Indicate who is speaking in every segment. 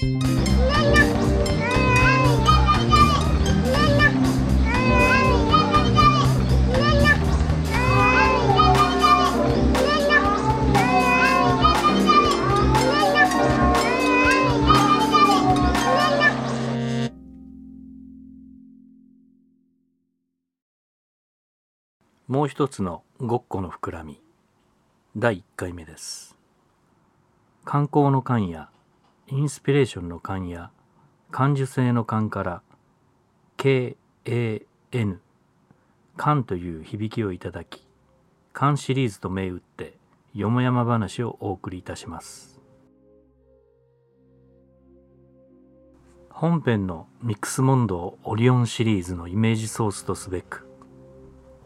Speaker 1: もう一つのごっこの膨らみ。第1回目です。観光の間やインスピレーションの観や感受性の観から KAN 観という響きをいただき観シリーズと銘打ってよもやま話をお送りいたします。本編のミックスモンドオリオンシリーズのイメージソースとすべく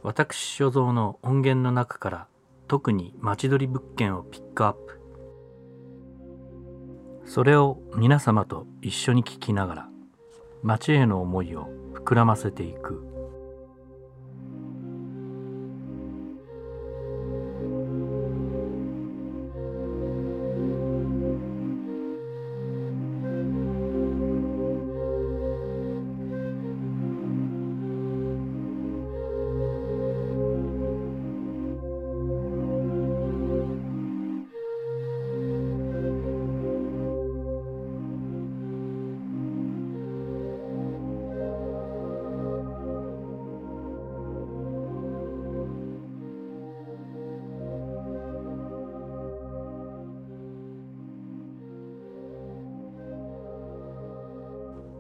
Speaker 1: 私所蔵の音源の中から特に町取り物件をピックアップ。それを皆様と一緒に聞きながら町への思いを膨らませていく。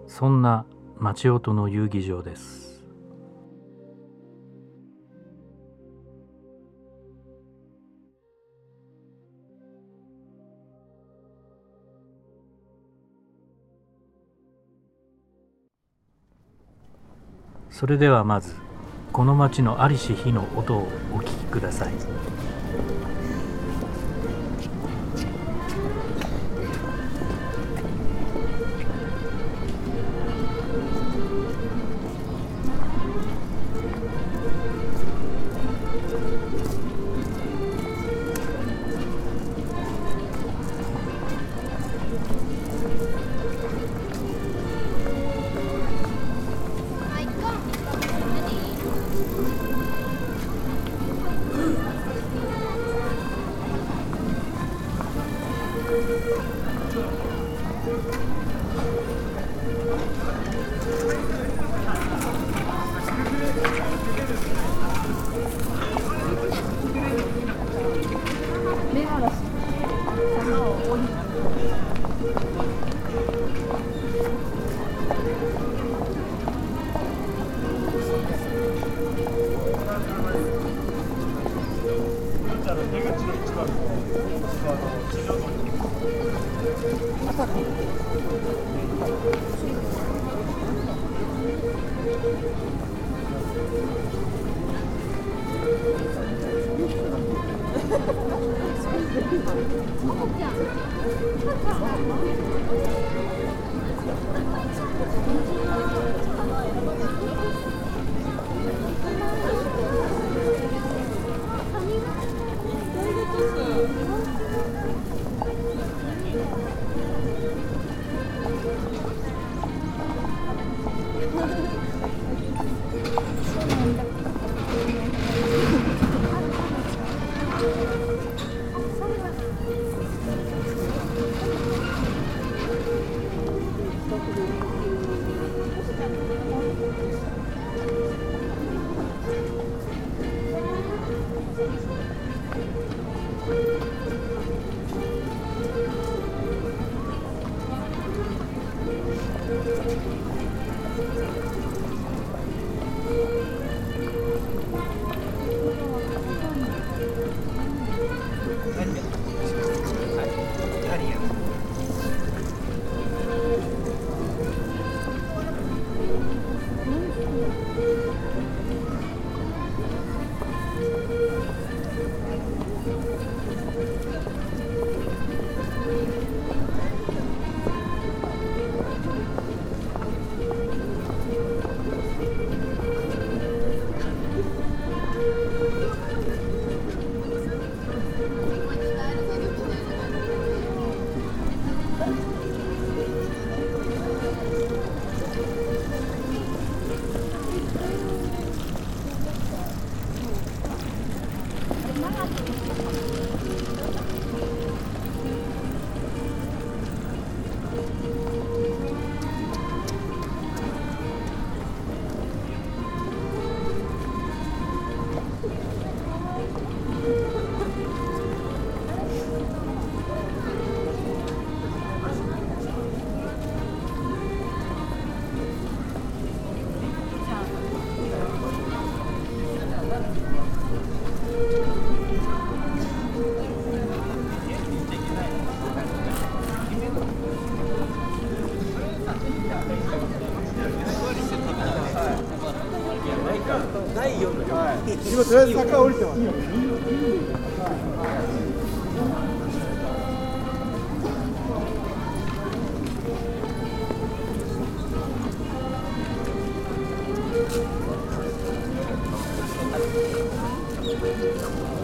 Speaker 1: そんな町音の遊技場です。それではまずこの町のありし日の音をお聞きください。
Speaker 2: 今とりあえず坂降りてます
Speaker 3: 探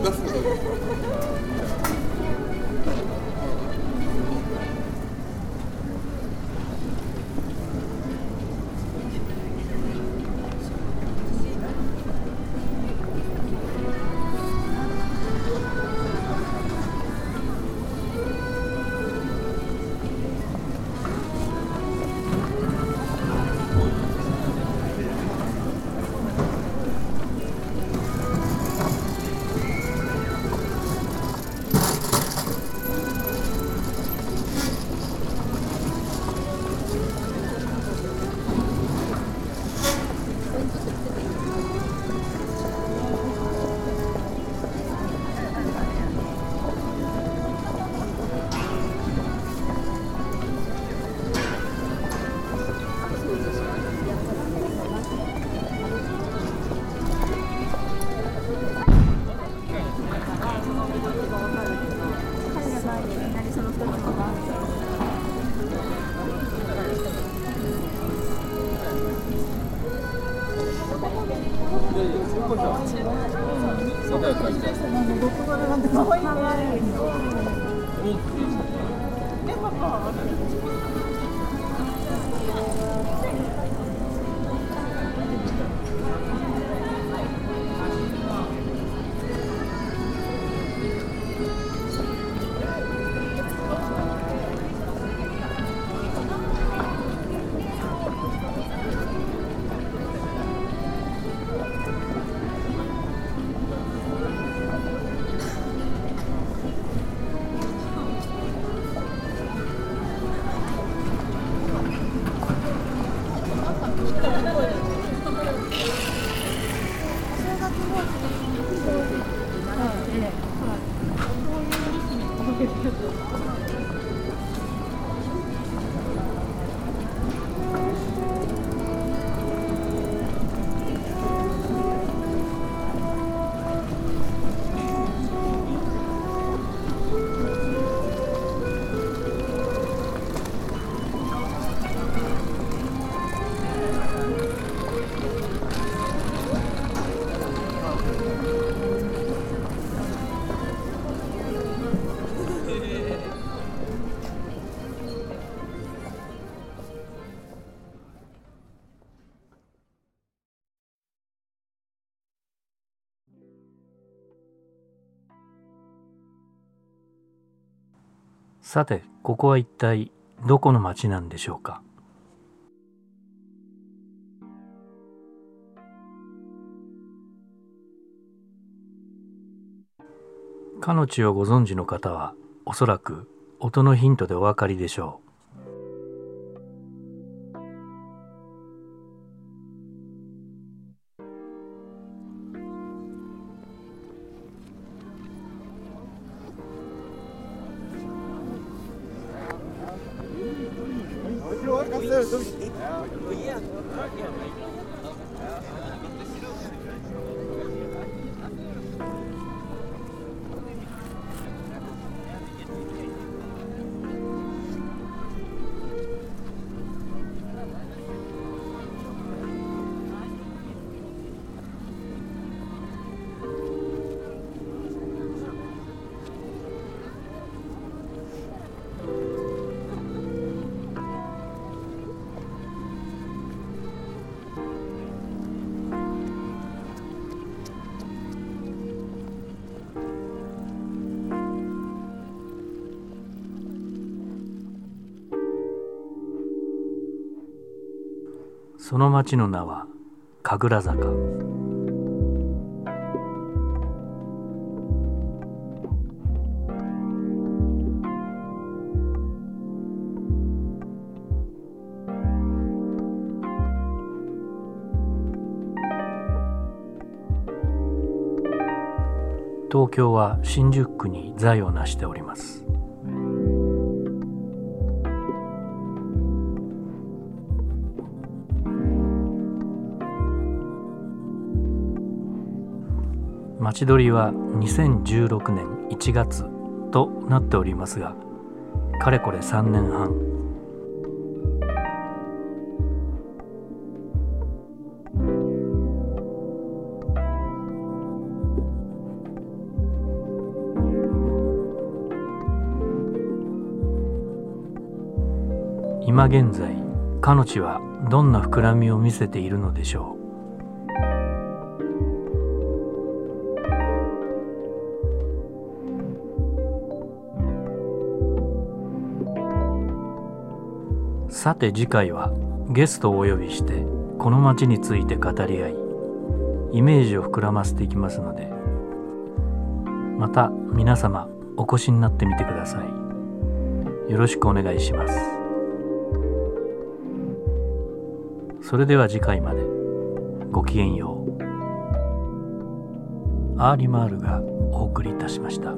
Speaker 3: 出す
Speaker 1: さてここは一体どこの町なんでしょうか？かの地をご存知の方はおそらく音のヒントでお分かりでしょう。Don't, don't, don't. その町の名は神楽坂。東京は新宿区に財を成しております。ちどりは2016年1月となっておりますがかれこれ3年半。今現在彼女はどんな膨らみを見せているのでしょう？さて次回はゲストをお呼びしてこの町について語り合いイメージを膨らませていきますのでまた皆様お越しになってみてください。よろしくお願いします。それでは次回まで。ごきげんよう。アーリマールがお送りいたしました。